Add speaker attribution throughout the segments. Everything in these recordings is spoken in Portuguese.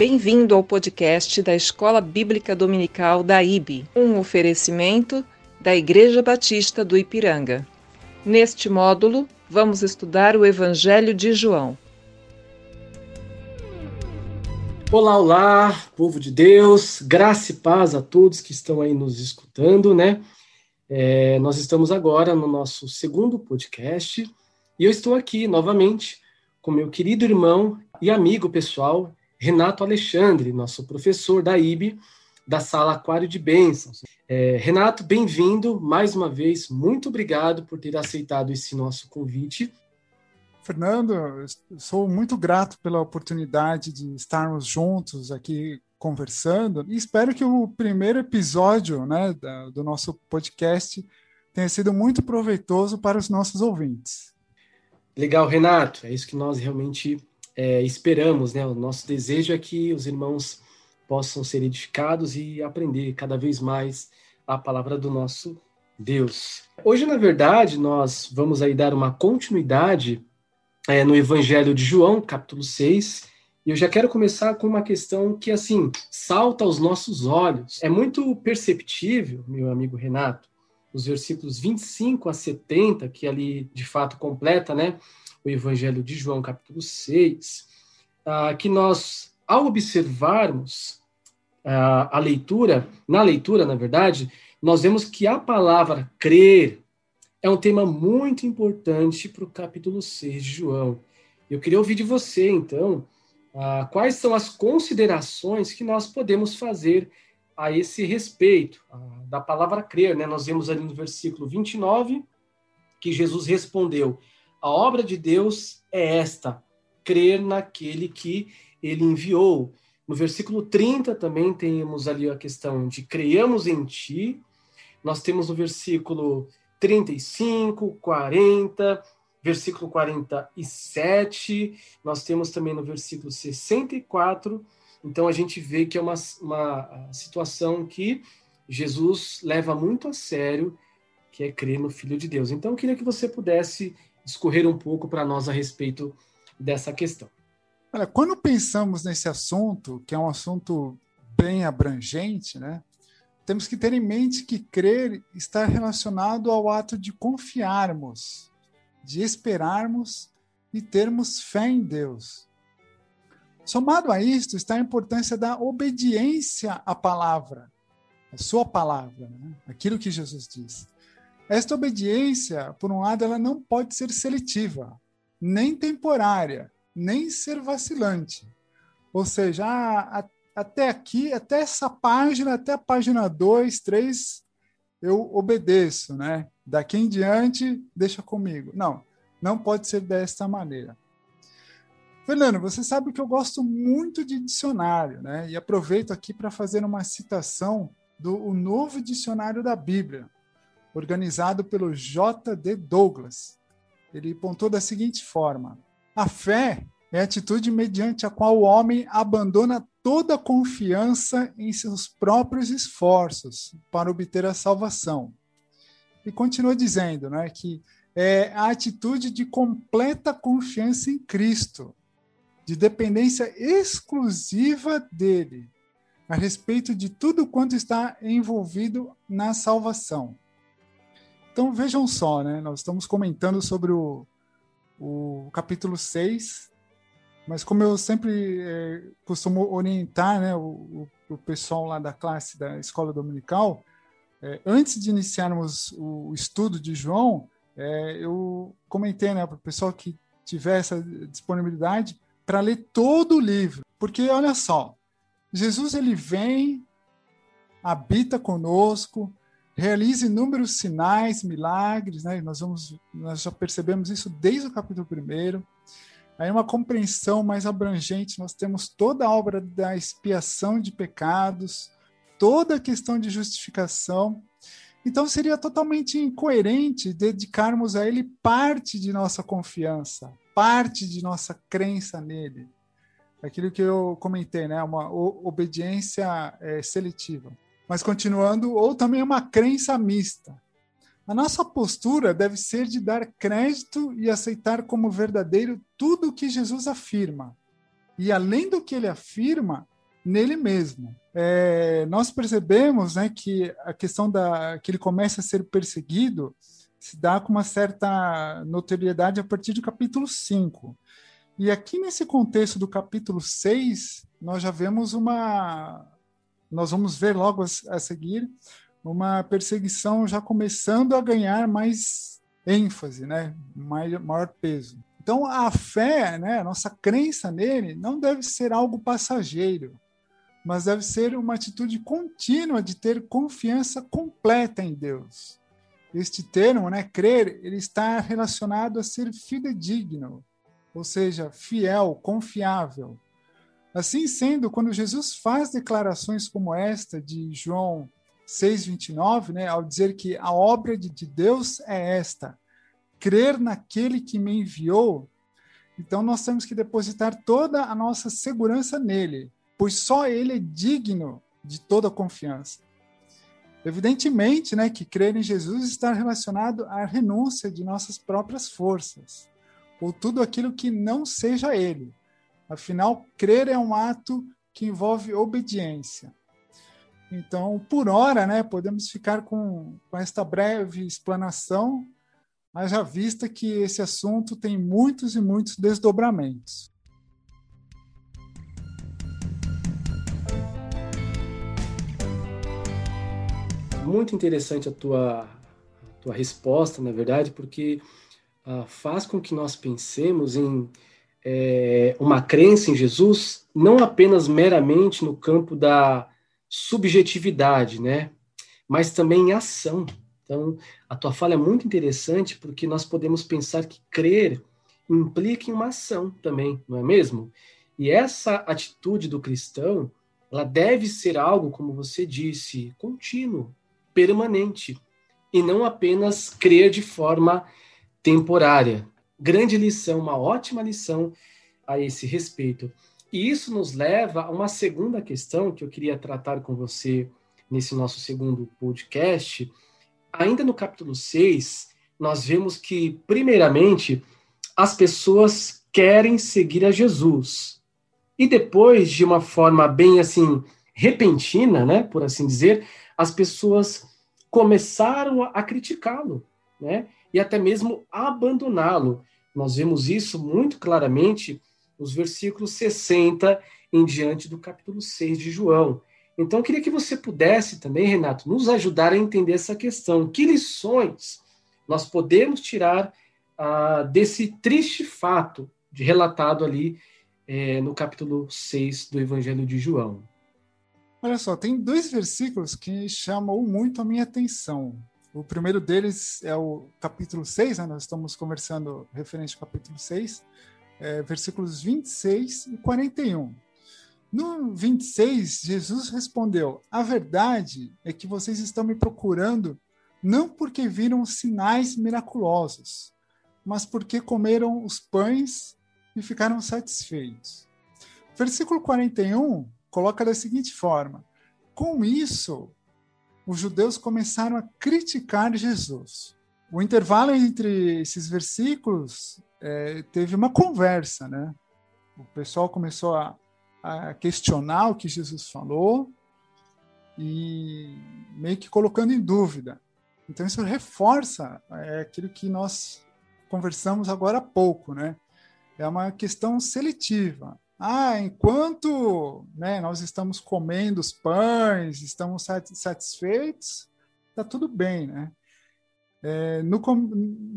Speaker 1: Bem-vindo ao podcast da Escola Bíblica Dominical da IB, um oferecimento da Igreja Batista do Ipiranga. Neste módulo, vamos estudar o Evangelho de João.
Speaker 2: Olá, olá, povo de Deus, graça e paz a todos que estão aí nos escutando, né? É, nós estamos agora no nosso segundo podcast e eu estou aqui novamente com meu querido irmão e amigo pessoal, Renato Alexandre, nosso professor da IB, da Sala Aquário de Bênçãos. É, Renato, bem-vindo mais uma vez, muito obrigado por ter aceitado esse nosso convite
Speaker 3: Fernando, sou muito grato pela oportunidade de estarmos juntos aqui conversando e espero que o primeiro episódio né, do nosso podcast tenha sido muito proveitoso para os nossos ouvintes.
Speaker 2: Legal, Renato. É isso que nós realmente é, esperamos. Né? O nosso desejo é que os irmãos possam ser edificados e aprender cada vez mais a palavra do nosso Deus. Hoje, na verdade, nós vamos aí dar uma continuidade é, no Evangelho de João, capítulo 6, e eu já quero começar com uma questão que, assim, salta aos nossos olhos. É muito perceptível, meu amigo Renato, os versículos 25 a 70, que ali de fato completa, né, o Evangelho de João, capítulo 6, ah, que nós, ao observarmos ah, a leitura, na leitura, na verdade, nós vemos que a palavra crer é um tema muito importante para o capítulo 6 de João. Eu queria ouvir de você, então, ah, quais são as considerações que nós podemos fazer a esse respeito ah, da palavra crer. Né? Nós vemos ali no versículo 29 que Jesus respondeu: A obra de Deus é esta, crer naquele que ele enviou. No versículo 30 também temos ali a questão de creiamos em ti. Nós temos no versículo 35, 40, versículo 47, nós temos também no versículo 64. Então a gente vê que é uma, uma situação que Jesus leva muito a sério, que é crer no Filho de Deus. Então eu queria que você pudesse discorrer um pouco para nós a respeito dessa questão.
Speaker 3: Olha, quando pensamos nesse assunto, que é um assunto bem abrangente, né? temos que ter em mente que crer está relacionado ao ato de confiarmos, de esperarmos e termos fé em Deus. Somado a isto está a importância da obediência à palavra, a sua palavra, né? aquilo que Jesus diz. Esta obediência, por um lado, ela não pode ser seletiva, nem temporária, nem ser vacilante. Ou seja, a, até aqui, até essa página, até a página 2, 3, eu obedeço, né? Daqui em diante, deixa comigo. Não, não pode ser desta maneira. Fernando, você sabe que eu gosto muito de dicionário, né? E aproveito aqui para fazer uma citação do o novo dicionário da Bíblia, organizado pelo J.D. Douglas. Ele pontou da seguinte forma: a fé é a atitude mediante a qual o homem abandona toda confiança em seus próprios esforços para obter a salvação. E continua dizendo né, que é a atitude de completa confiança em Cristo, de dependência exclusiva dele, a respeito de tudo quanto está envolvido na salvação. Então vejam só, né, nós estamos comentando sobre o, o capítulo 6 mas como eu sempre é, costumo orientar né, o, o, pessoal lá da classe da escola dominical, é, antes de iniciarmos o estudo de João, é, eu comentei né, para o pessoal que tiver essa disponibilidade para ler todo o livro. Porque olha só, Jesus ele vem, habita conosco, realiza inúmeros sinais, milagres, né? Nós vamos, nós já percebemos isso desde o capítulo 1 Aí uma compreensão mais abrangente, nós temos toda a obra da expiação de pecados, toda a questão de justificação. Então seria totalmente incoerente dedicarmos a ele parte de nossa confiança, parte de nossa crença nele. Aquilo que eu comentei, né? Uma obediência é, seletiva. Mas continuando, ou também uma crença mista. A nossa postura deve ser de dar crédito e aceitar como verdadeiro tudo o que Jesus afirma. E além do que ele afirma, nele mesmo. É, nós percebemos né, que a questão da que ele começa a ser perseguido se dá com uma certa notoriedade a partir do capítulo 5. E aqui nesse contexto do capítulo 6, nós já vemos uma. Nós vamos ver logo a, seguir uma perseguição já começando a ganhar mais ênfase, né? maior, peso. Então, a fé, né, a nossa crença nele, não deve ser algo passageiro, mas deve ser uma atitude contínua de ter confiança completa em Deus. Este termo, né, crer, ele está relacionado a ser fidedigno, ou seja, fiel, confiável. Assim sendo, quando Jesus faz declarações como esta de João 6:29, né, ao dizer que a obra de Deus é esta, crer naquele que me enviou, então nós temos que depositar toda a nossa segurança nele, pois só ele é digno de toda confiança. Evidentemente, né, que crer em Jesus está relacionado à renúncia de nossas próprias forças, ou tudo aquilo que não seja ele. Afinal, crer é um ato que envolve obediência. Então, por hora, né, podemos ficar com, com esta breve explanação haja vista que esse assunto tem muitos e muitos desdobramentos.
Speaker 2: Muito interessante a tua, a tua resposta, na verdade, porque uh, faz com que nós pensemos em é, uma crença em Jesus não apenas meramente no campo da subjetividade, né? Mas também em ação. Então, a tua fala é muito interessante porque nós podemos pensar que crer implica em uma ação também, não é mesmo? E essa atitude do cristão, ela deve ser algo, como você disse, contínuo, permanente, e não apenas crer de forma temporária. Grande lição, uma ótima lição a esse respeito. E isso nos leva a uma segunda questão que eu queria tratar com você nesse nosso segundo podcast, ainda no capítulo 6, nós vemos que, primeiramente, as pessoas querem seguir a Jesus. E depois, de uma forma bem assim, repentina, né, por assim dizer, as pessoas começaram a criticá-lo, né, e até mesmo abandoná-lo. Nós vemos isso muito claramente nos versículos 60 em diante do capítulo 6 de João. Então, eu queria que você pudesse também, Renato, nos ajudar a entender essa questão. Que lições nós podemos tirar ah, desse triste fato de relatado ali é, no capítulo 6 do Evangelho de João?
Speaker 3: Olha só, tem dois versículos que chamam muito a minha atenção. O primeiro deles é o capítulo 6, né? nós estamos conversando referente ao capítulo 6, é, versículos 26 e 41. No 26, Jesus respondeu: A verdade é que vocês estão me procurando não porque viram sinais miraculosos, mas porque comeram os pães e ficaram satisfeitos. Versículo 41 coloca da seguinte forma: Com isso, os judeus começaram a criticar Jesus. O intervalo entre esses versículos é, teve uma conversa, né? O pessoal começou a a questionar o que Jesus falou e meio que colocando em dúvida. Então isso reforça é, aquilo que nós conversamos agora há pouco, né? É uma questão seletiva. Ah, enquanto né, nós estamos comendo os pães, estamos satisfeitos, está tudo bem, né? É, no,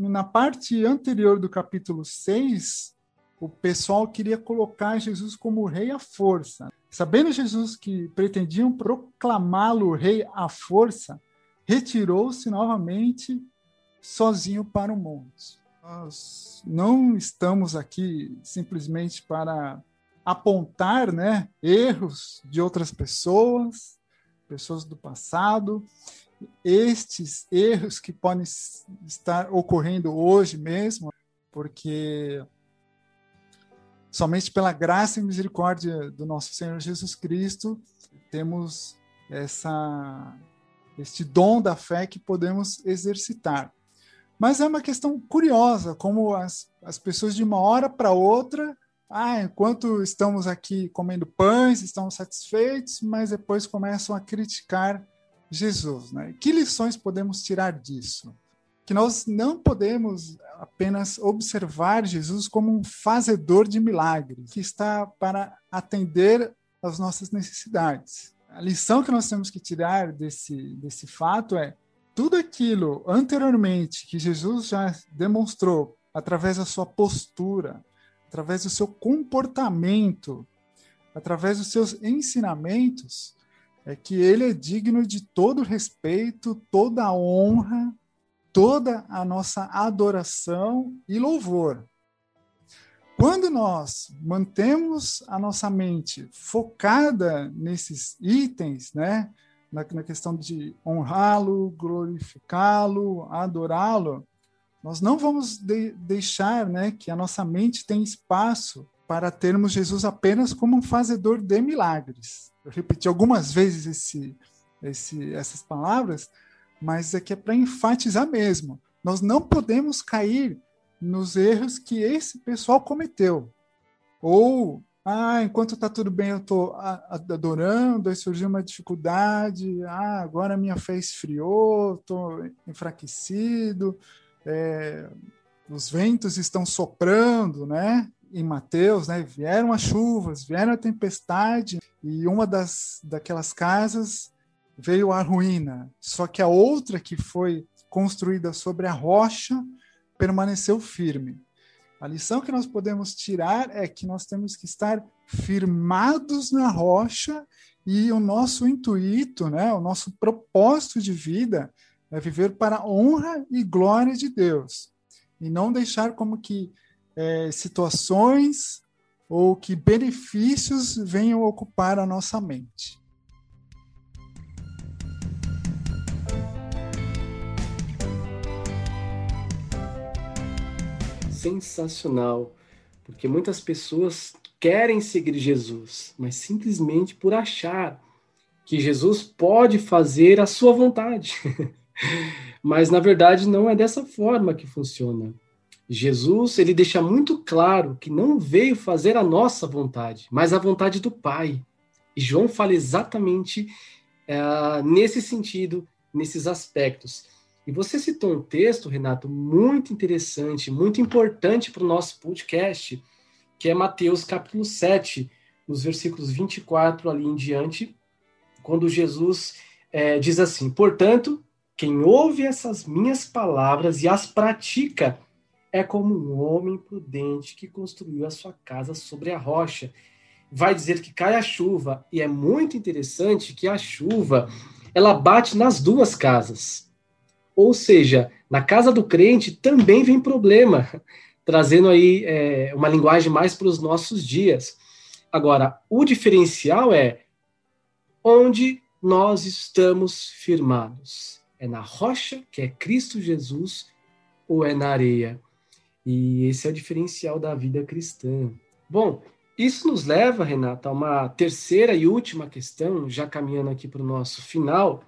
Speaker 3: na parte anterior do capítulo 6, o pessoal queria colocar Jesus como rei à força. Sabendo Jesus que pretendiam proclamá-lo rei à força, retirou-se novamente sozinho para o monte. Nós não estamos aqui simplesmente para apontar né, erros de outras pessoas, pessoas do passado, estes erros que podem estar ocorrendo hoje mesmo, porque somente pela graça e misericórdia do nosso Senhor Jesus Cristo temos essa este dom da fé que podemos exercitar. Mas é uma questão curiosa, como as, as pessoas de uma hora para outra ah, enquanto estamos aqui comendo pães, estamos satisfeitos, mas depois começam a criticar Jesus. Né? Que lições podemos tirar disso? Que nós não podemos apenas observar Jesus como um fazedor de milagres, que está para atender às nossas necessidades. A lição que nós temos que tirar desse, desse fato é tudo aquilo anteriormente que Jesus já demonstrou através da sua postura, através do seu comportamento, através dos seus ensinamentos, é que ele é digno de todo respeito, toda honra, toda a nossa adoração e louvor. Quando nós mantemos a nossa mente focada nesses itens, né, na, na questão de honrá-lo, glorificá-lo, adorá-lo, nós não vamos de, deixar né, que a nossa mente tenha espaço para termos Jesus apenas como um fazedor de milagres. Eu repeti algumas vezes esse, esse, essas palavras, mas é que é para enfatizar mesmo. Nós não podemos cair nos erros que esse pessoal cometeu. Ou, ah, enquanto está tudo bem, eu estou adorando, aí surgiu uma dificuldade, ah, agora minha fé esfriou, estou enfraquecido, é, os ventos estão soprando, né? Em Mateus, né? Vieram as chuvas, vieram a tempestade e uma das daquelas casas veio a ruína. Só que a outra que foi construída sobre a rocha permaneceu firme. A lição que nós podemos tirar é que nós temos que estar firmados na rocha e o nosso intuito, né, o nosso propósito de vida é viver para a honra e glória de Deus. E não deixar como que é, situações ou que benefícios venham ocupar a nossa mente.
Speaker 2: Sensacional, porque muitas pessoas querem seguir Jesus, mas simplesmente por achar que Jesus pode fazer a sua vontade. Mas na verdade não é dessa forma que funciona. Jesus, ele deixa muito claro que não veio fazer a nossa vontade, mas a vontade do Pai. E João fala exatamente é, nesse sentido, nesses aspectos. E você citou um texto, Renato, muito interessante, muito importante para o nosso podcast, que é Mateus capítulo 7, nos versículos 24 ali em diante, quando Jesus é, diz assim: Portanto, quem ouve essas minhas palavras e as pratica é como um homem prudente que construiu a sua casa sobre a rocha. Vai dizer que cai a chuva, e é muito interessante que a chuva ela bate nas duas casas. Ou seja, na casa do crente também vem problema, trazendo aí é, uma linguagem mais para os nossos dias. Agora, o diferencial é onde nós estamos firmados é na rocha, que é Cristo Jesus, ou é na areia? E esse é o diferencial da vida cristã. Bom, isso nos leva, Renata, a uma terceira e última questão, já caminhando aqui para o nosso final,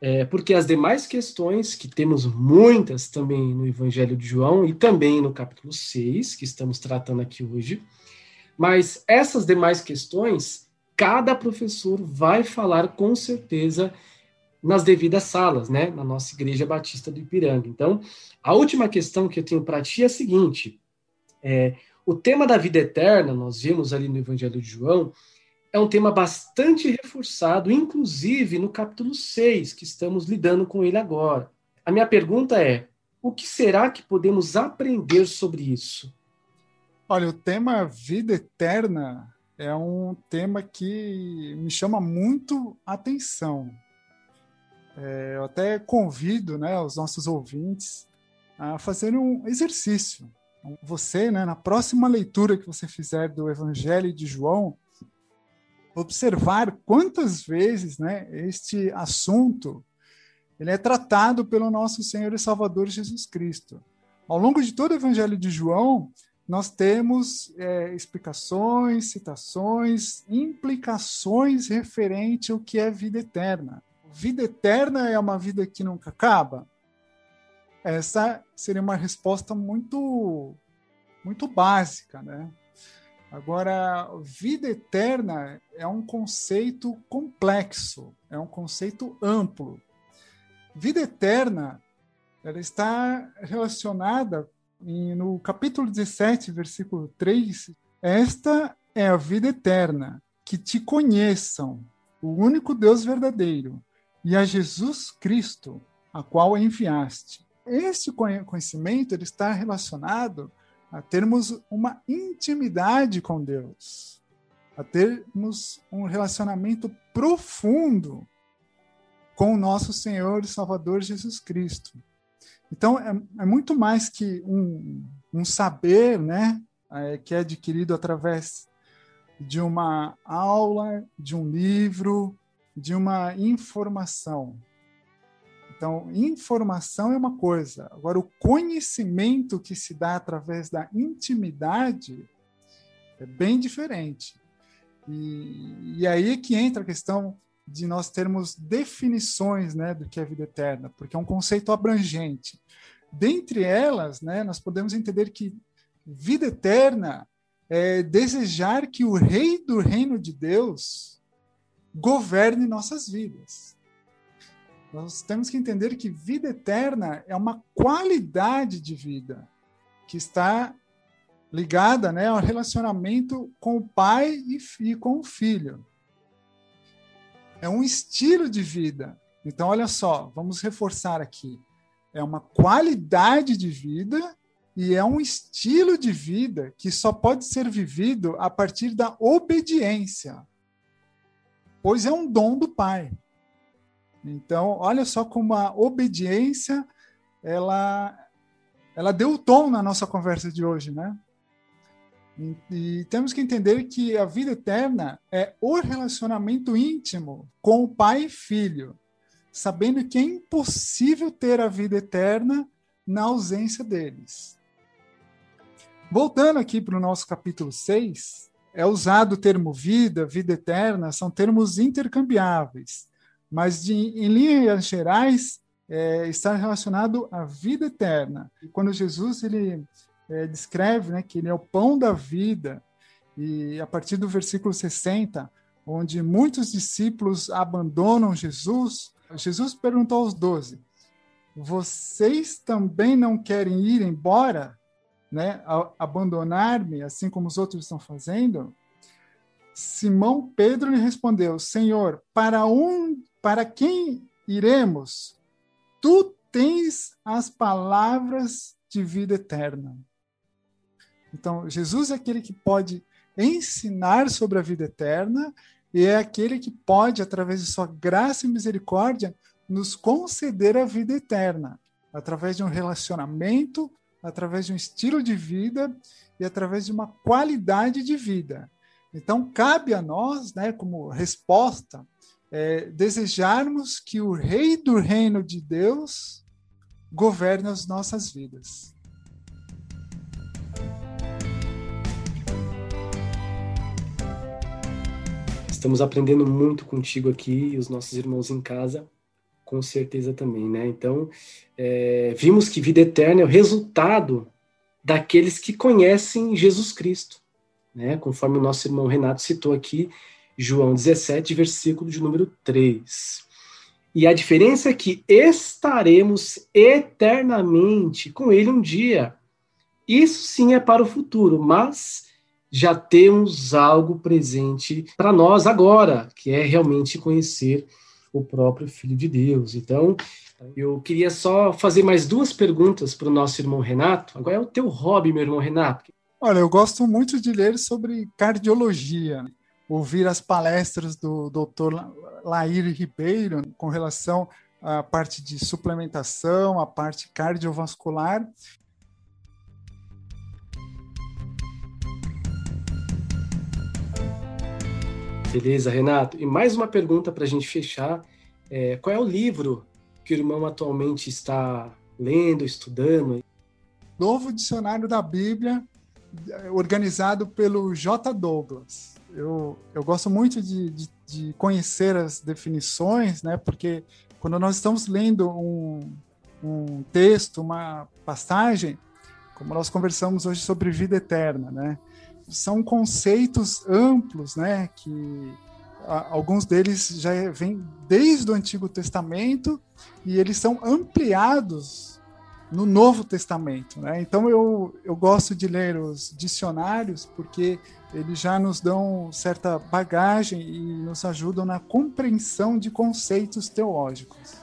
Speaker 2: é, porque as demais questões, que temos muitas também no Evangelho de João e também no capítulo 6, que estamos tratando aqui hoje, mas essas demais questões, cada professor vai falar com certeza nas devidas salas, né, na nossa Igreja Batista do Ipiranga. Então, a última questão que eu tenho para ti é a seguinte: é, o tema da vida eterna, nós vimos ali no Evangelho de João, é um tema bastante reforçado, inclusive no capítulo 6, que estamos lidando com ele agora. A minha pergunta é: o que será que podemos aprender sobre isso?
Speaker 3: Olha, o tema vida eterna é um tema que me chama muito atenção. É, eu até convido né, os nossos ouvintes a fazer um exercício. Você, né, na próxima leitura que você fizer do Evangelho de João, observar quantas vezes né, este assunto ele é tratado pelo nosso Senhor e Salvador Jesus Cristo. Ao longo de todo o Evangelho de João, nós temos é, explicações, citações, implicações referente ao que é vida eterna vida eterna é uma vida que nunca acaba? Essa seria uma resposta muito muito básica, né? Agora, vida eterna é um conceito complexo, é um conceito amplo. Vida eterna ela está relacionada em, no capítulo 17, versículo 3. Esta é a vida eterna, que te conheçam, o único Deus verdadeiro, e a Jesus Cristo, a qual enviaste. Esse conhecimento ele está relacionado a termos uma intimidade com Deus, a termos um relacionamento profundo com o nosso Senhor e Salvador Jesus Cristo. Então, é, é muito mais que um, um saber né, é, que é adquirido através de uma aula, de um livro, de uma informação. Então, informação é uma coisa. Agora, o conhecimento que se dá através da intimidade é bem diferente. E, e aí é que entra a questão de nós termos definições né, do que é vida eterna, porque é um conceito abrangente. Dentre elas, né, nós podemos entender que vida eterna é desejar que o rei do reino de Deus governe nossas vidas. Nós temos que entender que vida eterna é uma qualidade de vida que está ligada né, ao relacionamento com o pai e, e com o filho. É um estilo de vida. Então, olha só, vamos reforçar aqui. É uma qualidade de vida e é um estilo de vida que só pode ser vivido a partir da obediência, pois é um dom do Pai. Então, olha só como a obediência ela ela deu o tom na nossa conversa de hoje, né? E, e, temos que entender que a vida eterna é o relacionamento íntimo com o pai e filho, sabendo que é impossível ter a vida eterna na ausência deles. Voltando aqui para o nosso capítulo 6, é usado o termo vida, vida eterna, são termos intercambiáveis mas de, em linhas gerais é, está relacionado à vida eterna. E quando Jesus ele é, descreve né, que ele é o pão da vida, e a partir do versículo 60, onde muitos discípulos abandonam Jesus, Jesus perguntou aos doze: Vocês também não querem ir embora, né, abandonar-me, assim como os outros estão fazendo? Simão Pedro lhe respondeu: Senhor, para onde para quem iremos? Tu tens as palavras de vida eterna. Então, Jesus é aquele que pode ensinar sobre a vida eterna e é aquele que pode, através de sua graça e misericórdia, nos conceder a vida eterna, através de um relacionamento, através de um estilo de vida e através de uma qualidade de vida. Então, cabe a nós, né, como resposta é, desejarmos que o Rei do Reino de Deus governe as nossas vidas.
Speaker 2: Estamos aprendendo muito contigo aqui e os nossos irmãos em casa, com certeza também, né? Então, é, vimos que vida eterna é o resultado daqueles que conhecem Jesus Cristo, né? Conforme o nosso irmão Renato citou aqui, João 17, versículo de número 3. E a diferença é que estaremos eternamente com ele um dia. Isso sim é para o futuro, mas já temos algo presente para nós agora, que é realmente conhecer o próprio Filho de Deus. Então, eu queria só fazer mais duas perguntas para o nosso irmão Renato. Agora é o teu hobby, meu irmão Renato.
Speaker 3: Olha, eu gosto muito de ler sobre cardiologia ouvir as palestras do Dr. Lair Ribeiro com relação à parte de suplementação, à parte cardiovascular.
Speaker 2: Beleza, Renato. E mais uma pergunta para a gente fechar. É, qual é o livro que o irmão atualmente está lendo, estudando?
Speaker 3: Novo Dicionário da Bíblia, organizado pelo J. Douglas eu, eu gosto muito de, de, de, conhecer as definições, né? Porque quando nós estamos lendo um, um texto, uma passagem, como nós conversamos hoje sobre vida eterna, né? São conceitos amplos, né? Que alguns deles já vêm desde o Antigo Testamento e eles são ampliados no Novo Testamento. Né? Então eu, eu gosto de ler os dicionários porque eles já nos dão certa bagagem e nos ajudam na compreensão de conceitos teológicos.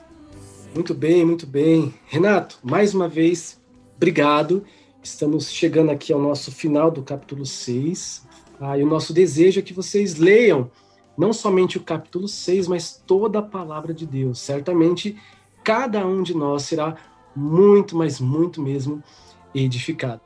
Speaker 2: Muito bem, muito bem. Renato, mais uma vez, obrigado. Estamos chegando aqui ao nosso final do capítulo 6. Ah, e o nosso desejo é que vocês leiam não somente o capítulo 6, mas toda a palavra de Deus. Certamente, cada um de nós será muito, mas muito mesmo edificado.